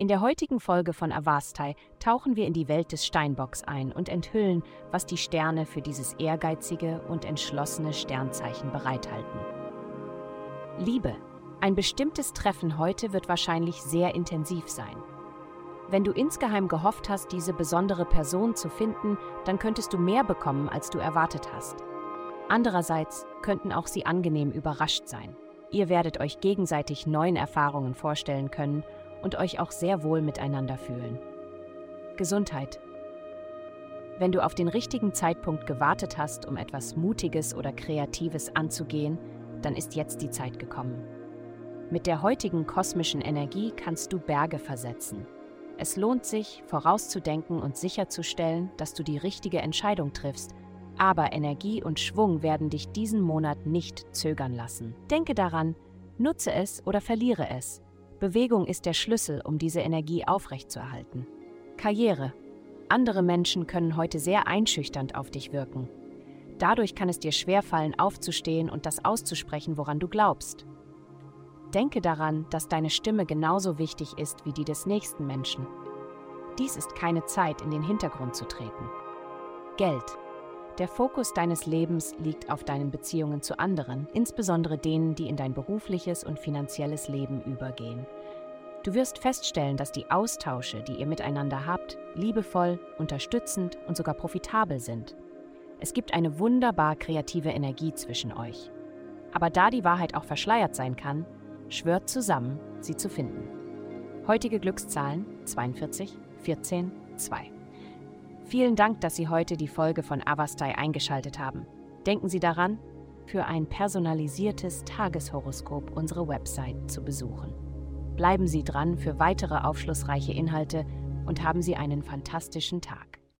In der heutigen Folge von Avastai tauchen wir in die Welt des Steinbocks ein und enthüllen, was die Sterne für dieses ehrgeizige und entschlossene Sternzeichen bereithalten. Liebe. Ein bestimmtes Treffen heute wird wahrscheinlich sehr intensiv sein. Wenn du insgeheim gehofft hast, diese besondere Person zu finden, dann könntest du mehr bekommen, als du erwartet hast. Andererseits könnten auch sie angenehm überrascht sein. Ihr werdet euch gegenseitig neuen Erfahrungen vorstellen können und euch auch sehr wohl miteinander fühlen. Gesundheit. Wenn du auf den richtigen Zeitpunkt gewartet hast, um etwas Mutiges oder Kreatives anzugehen, dann ist jetzt die Zeit gekommen. Mit der heutigen kosmischen Energie kannst du Berge versetzen. Es lohnt sich, vorauszudenken und sicherzustellen, dass du die richtige Entscheidung triffst, aber Energie und Schwung werden dich diesen Monat nicht zögern lassen. Denke daran, nutze es oder verliere es. Bewegung ist der Schlüssel, um diese Energie aufrechtzuerhalten. Karriere. Andere Menschen können heute sehr einschüchternd auf dich wirken. Dadurch kann es dir schwerfallen, aufzustehen und das auszusprechen, woran du glaubst. Denke daran, dass deine Stimme genauso wichtig ist wie die des nächsten Menschen. Dies ist keine Zeit, in den Hintergrund zu treten. Geld. Der Fokus deines Lebens liegt auf deinen Beziehungen zu anderen, insbesondere denen, die in dein berufliches und finanzielles Leben übergehen. Du wirst feststellen, dass die Austausche, die ihr miteinander habt, liebevoll, unterstützend und sogar profitabel sind. Es gibt eine wunderbar kreative Energie zwischen euch. Aber da die Wahrheit auch verschleiert sein kann, schwört zusammen, sie zu finden. Heutige Glückszahlen 42, 14, 2. Vielen Dank, dass Sie heute die Folge von Avastai eingeschaltet haben. Denken Sie daran, für ein personalisiertes Tageshoroskop unsere Website zu besuchen. Bleiben Sie dran für weitere aufschlussreiche Inhalte und haben Sie einen fantastischen Tag.